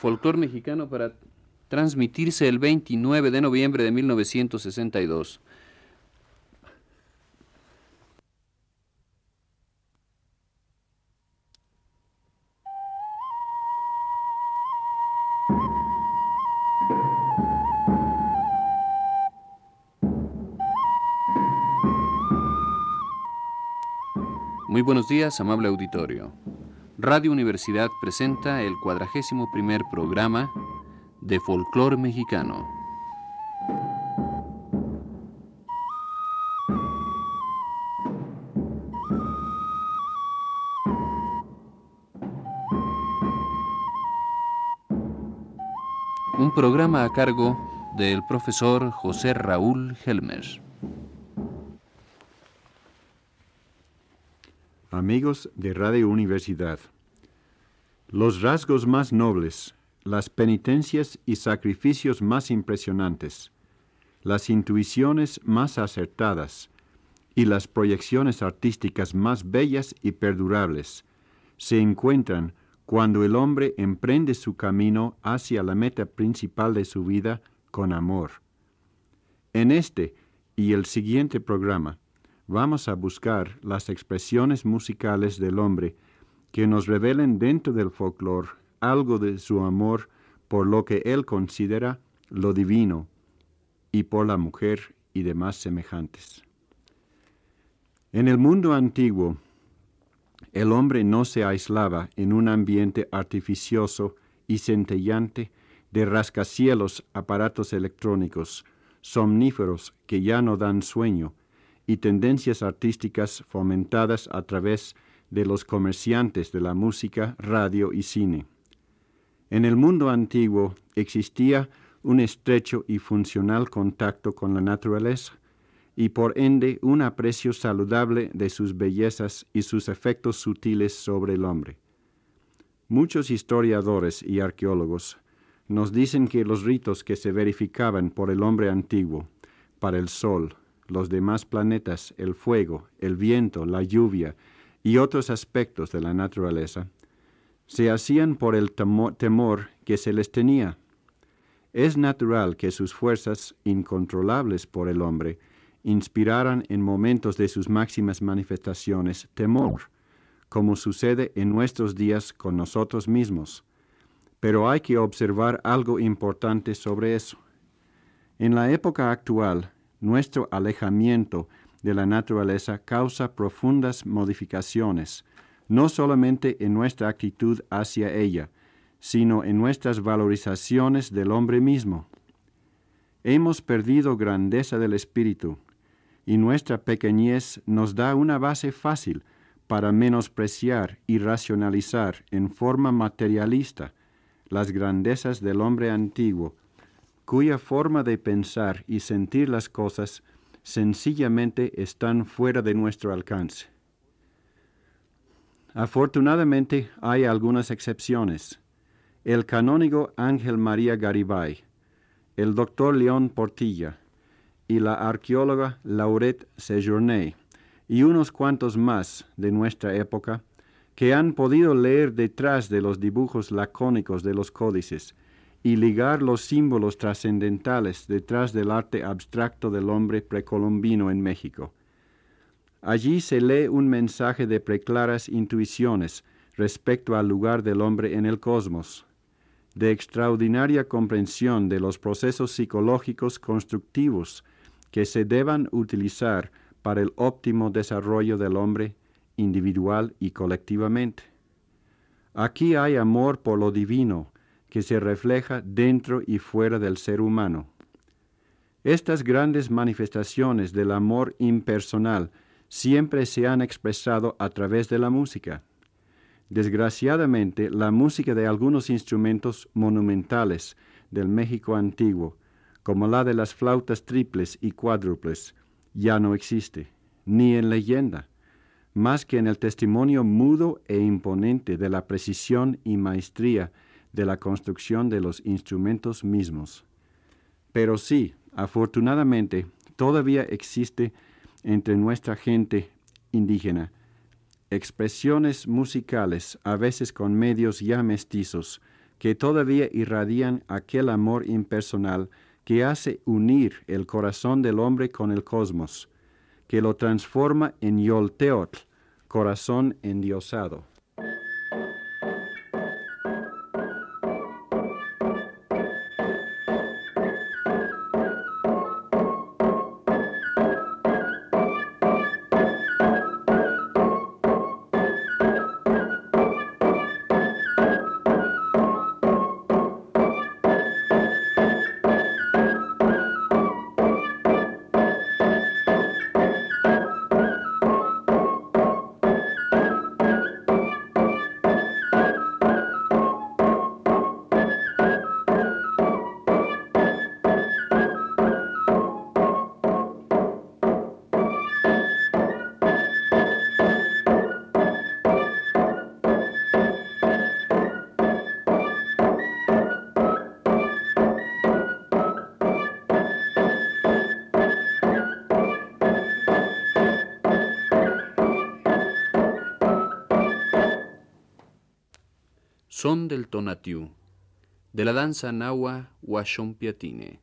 folclor mexicano para transmitirse el 29 de noviembre de 1962. Muy buenos días, amable auditorio. Radio Universidad presenta el cuadragésimo primer programa de folclor mexicano. Un programa a cargo del profesor José Raúl Helmer. Amigos de Radio Universidad, los rasgos más nobles, las penitencias y sacrificios más impresionantes, las intuiciones más acertadas y las proyecciones artísticas más bellas y perdurables se encuentran cuando el hombre emprende su camino hacia la meta principal de su vida con amor. En este y el siguiente programa, vamos a buscar las expresiones musicales del hombre que nos revelen dentro del folclore algo de su amor por lo que él considera lo divino y por la mujer y demás semejantes. En el mundo antiguo, el hombre no se aislaba en un ambiente artificioso y centellante de rascacielos aparatos electrónicos, somníferos que ya no dan sueño, y tendencias artísticas fomentadas a través de los comerciantes de la música, radio y cine. En el mundo antiguo existía un estrecho y funcional contacto con la naturaleza y por ende un aprecio saludable de sus bellezas y sus efectos sutiles sobre el hombre. Muchos historiadores y arqueólogos nos dicen que los ritos que se verificaban por el hombre antiguo, para el sol, los demás planetas, el fuego, el viento, la lluvia y otros aspectos de la naturaleza, se hacían por el temor que se les tenía. Es natural que sus fuerzas, incontrolables por el hombre, inspiraran en momentos de sus máximas manifestaciones temor, como sucede en nuestros días con nosotros mismos. Pero hay que observar algo importante sobre eso. En la época actual, nuestro alejamiento de la naturaleza causa profundas modificaciones, no solamente en nuestra actitud hacia ella, sino en nuestras valorizaciones del hombre mismo. Hemos perdido grandeza del espíritu, y nuestra pequeñez nos da una base fácil para menospreciar y racionalizar en forma materialista las grandezas del hombre antiguo cuya forma de pensar y sentir las cosas sencillamente están fuera de nuestro alcance. Afortunadamente hay algunas excepciones. El canónigo Ángel María Garibay, el doctor León Portilla y la arqueóloga Laurette Sejourné y unos cuantos más de nuestra época que han podido leer detrás de los dibujos lacónicos de los códices y ligar los símbolos trascendentales detrás del arte abstracto del hombre precolombino en México. Allí se lee un mensaje de preclaras intuiciones respecto al lugar del hombre en el cosmos, de extraordinaria comprensión de los procesos psicológicos constructivos que se deban utilizar para el óptimo desarrollo del hombre individual y colectivamente. Aquí hay amor por lo divino, que se refleja dentro y fuera del ser humano. Estas grandes manifestaciones del amor impersonal siempre se han expresado a través de la música. Desgraciadamente, la música de algunos instrumentos monumentales del México antiguo, como la de las flautas triples y cuádruples, ya no existe, ni en leyenda, más que en el testimonio mudo e imponente de la precisión y maestría de la construcción de los instrumentos mismos. Pero sí, afortunadamente, todavía existe entre nuestra gente indígena expresiones musicales, a veces con medios ya mestizos, que todavía irradian aquel amor impersonal que hace unir el corazón del hombre con el cosmos, que lo transforma en Yolteotl, corazón endiosado. Son del Tonatiuh, de la danza Nahua Huachompiatine,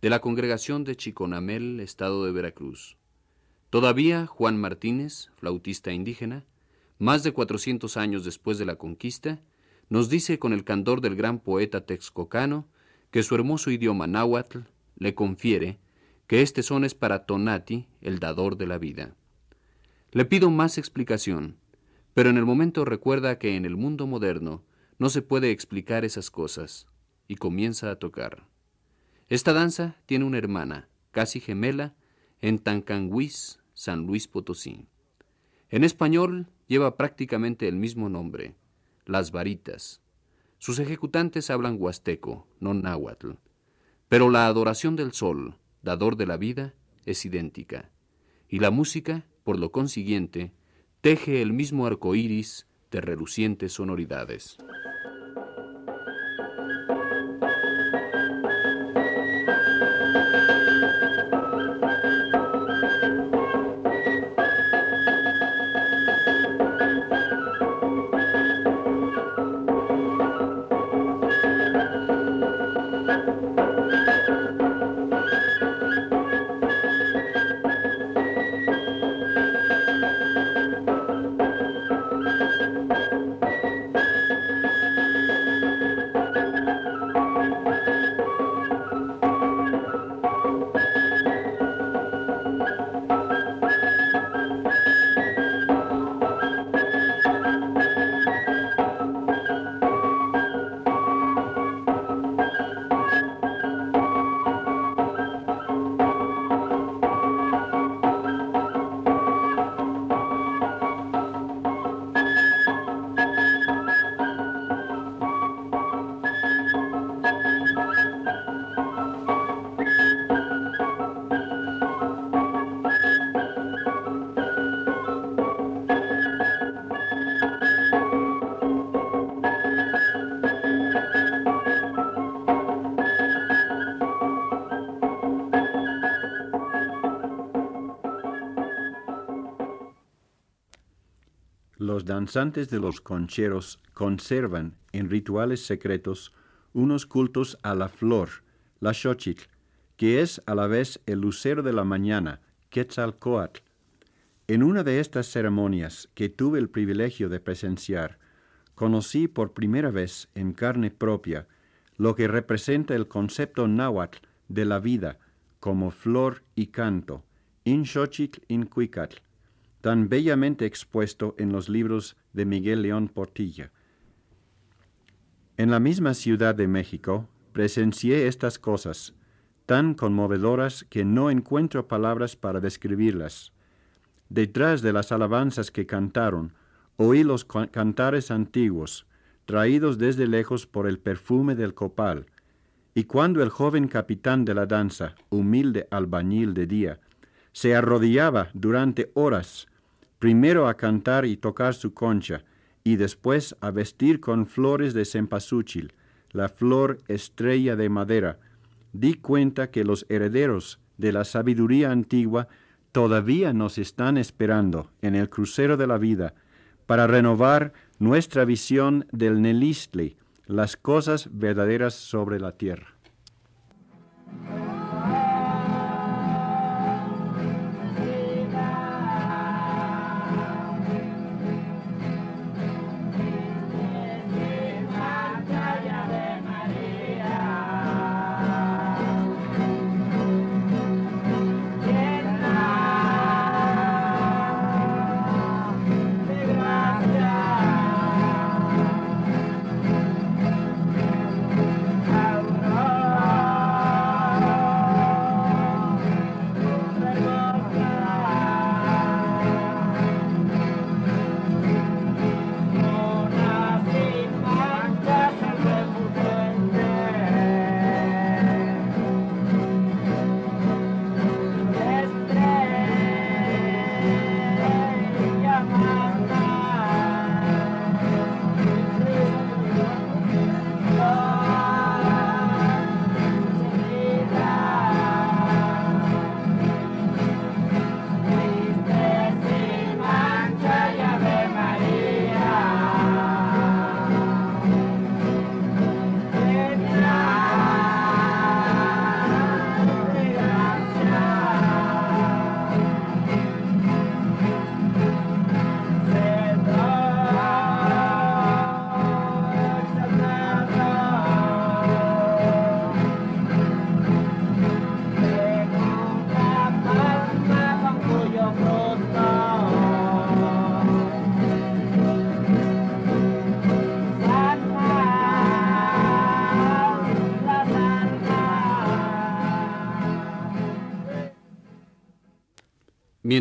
de la congregación de Chiconamel, estado de Veracruz. Todavía Juan Martínez, flautista indígena, más de 400 años después de la conquista, nos dice con el candor del gran poeta texcocano que su hermoso idioma náhuatl le confiere que este son es para Tonati, el dador de la vida. Le pido más explicación, pero en el momento recuerda que en el mundo moderno no se puede explicar esas cosas, y comienza a tocar. Esta danza tiene una hermana, casi gemela, en Tancanguis, San Luis Potosí. En español lleva prácticamente el mismo nombre, las varitas. Sus ejecutantes hablan huasteco, no náhuatl, pero la adoración del sol, dador de la vida, es idéntica, y la música, por lo consiguiente, teje el mismo arco iris de relucientes sonoridades. Los danzantes de los concheros conservan en rituales secretos unos cultos a la flor, la xochitl, que es a la vez el lucero de la mañana, Quetzalcoatl. En una de estas ceremonias que tuve el privilegio de presenciar, conocí por primera vez en carne propia lo que representa el concepto náhuatl de la vida como flor y canto, in xochitl in cuicatl, tan bellamente expuesto en los libros de Miguel León Portilla. En la misma Ciudad de México presencié estas cosas, tan conmovedoras que no encuentro palabras para describirlas. Detrás de las alabanzas que cantaron, oí los cantares antiguos, traídos desde lejos por el perfume del copal, y cuando el joven capitán de la danza, humilde albañil de día, se arrodillaba durante horas primero a cantar y tocar su concha, y después a vestir con flores de cempasúchil, la flor estrella de madera, di cuenta que los herederos de la sabiduría antigua todavía nos están esperando en el crucero de la vida para renovar nuestra visión del Nelistli, las cosas verdaderas sobre la tierra.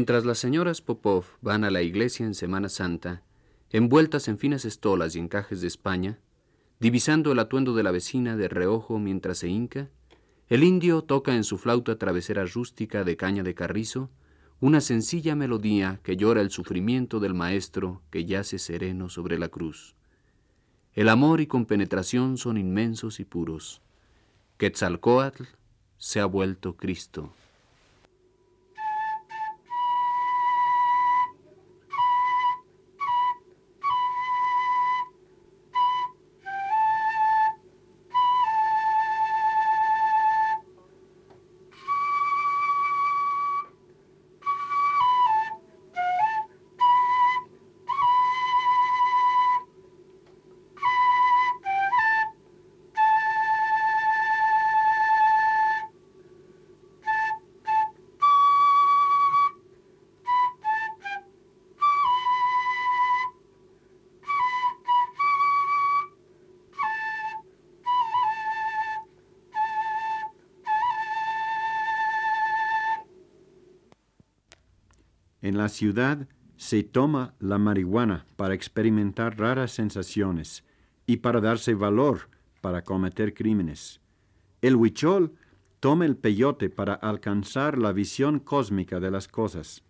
Mientras las señoras Popov van a la iglesia en Semana Santa, envueltas en finas estolas y encajes de España, divisando el atuendo de la vecina de reojo mientras se hinca, el indio toca en su flauta travesera rústica de caña de carrizo una sencilla melodía que llora el sufrimiento del maestro que yace sereno sobre la cruz. El amor y compenetración son inmensos y puros. Quetzalcoatl se ha vuelto Cristo. En la ciudad se toma la marihuana para experimentar raras sensaciones y para darse valor para cometer crímenes. El huichol toma el peyote para alcanzar la visión cósmica de las cosas.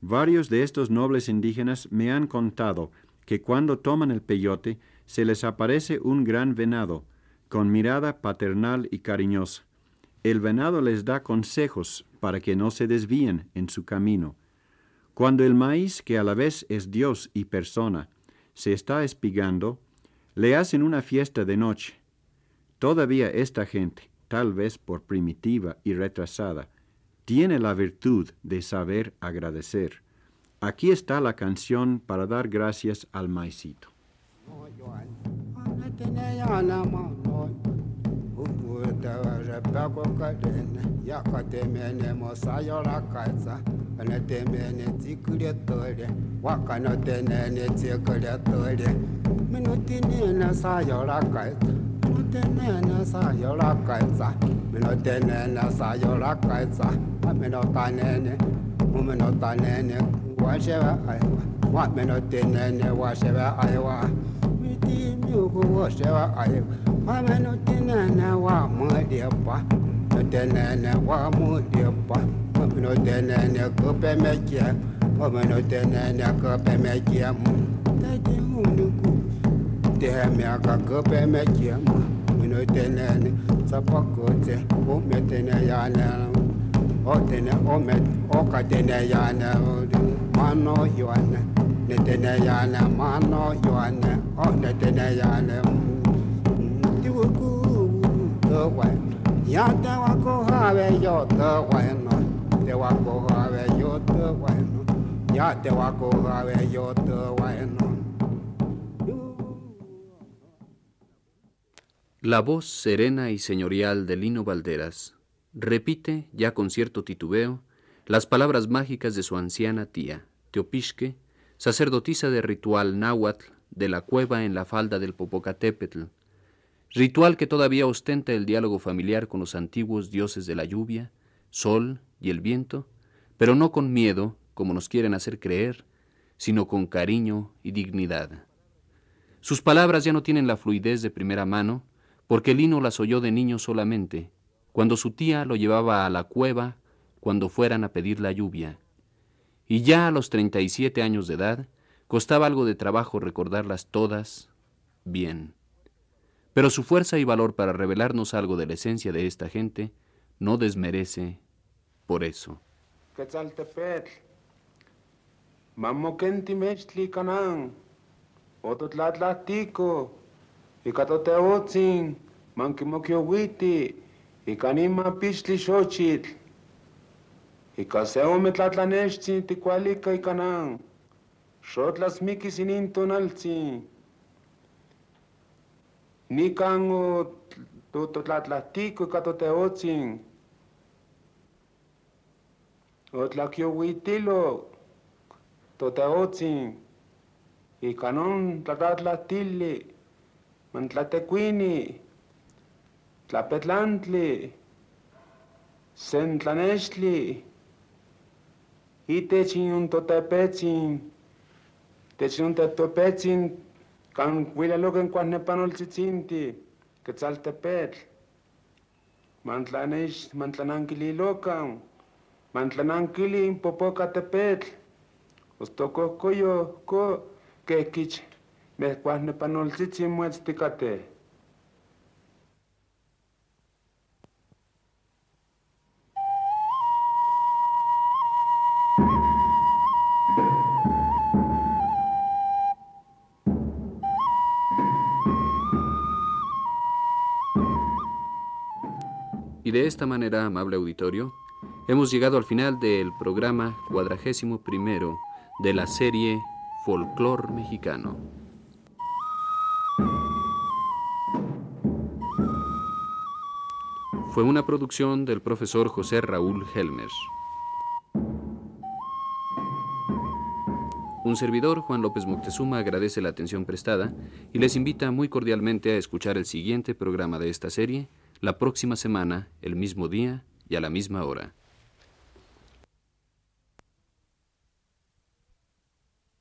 Varios de estos nobles indígenas me han contado que cuando toman el peyote se les aparece un gran venado, con mirada paternal y cariñosa. El venado les da consejos para que no se desvíen en su camino cuando el maíz, que a la vez es Dios y persona, se está espigando, le hacen una fiesta de noche. Todavía esta gente, tal vez por primitiva y retrasada, tiene la virtud de saber agradecer. Aquí está la canción para dar gracias al maicito. Tabarabakokaden, Yakatemene Mosayora Katsa, Anatemene Tikuretore, Wakanotenene Tikuretore, Minutinena Sayora Katsa, Minutinena Sayora Katsa, Minutinena Sayora Miti Mama no tenana wa mudiapa, no tenana wa mudiapa, mama no tenana kope mekia, mama no kope mekia mu, tati unuku, teha miaka kope mekia mu, mino tenana sapakote, ume tenayana, o tena omet, oka tenayana, mano yoana, netenayana, mano yoana, o netenayana, mano yoana, La voz serena y señorial de Lino Valderas repite, ya con cierto titubeo, las palabras mágicas de su anciana tía, Teopisque, sacerdotisa de ritual náhuatl de la cueva en la falda del Popocatépetl, ritual que todavía ostenta el diálogo familiar con los antiguos dioses de la lluvia, sol y el viento, pero no con miedo, como nos quieren hacer creer, sino con cariño y dignidad. Sus palabras ya no tienen la fluidez de primera mano, porque Lino las oyó de niño solamente, cuando su tía lo llevaba a la cueva cuando fueran a pedir la lluvia. Y ya a los 37 años de edad, costaba algo de trabajo recordarlas todas bien. Pero su fuerza y valor para revelarnos algo de la esencia de esta gente no desmerece por eso. Nican το τλατλατίκο κατά τεότσιν. Ο τλακιοβιτήλο το τεότσιν. Η κανόν τλατλατήλη. Μεν τλατεκουίνι. Τλαπετλάντλη. Σεν τλανέσλη. Είτε τσινούν το τεπέτσιν. Τετσινούν το τεπέτσιν Kan huilalokan kuajnepanoltsitsinti, Quetzaltepetl, mantlanex mantlanankililokan, mantlanankili popocatepetl, ostokohkoyo ko kekich mehkuajnepanoltsitsin muetztikateh. De esta manera, amable auditorio, hemos llegado al final del programa cuadragésimo primero de la serie Folclor Mexicano. Fue una producción del profesor José Raúl Helmer. Un servidor, Juan López Moctezuma, agradece la atención prestada y les invita muy cordialmente a escuchar el siguiente programa de esta serie la próxima semana, el mismo día y a la misma hora.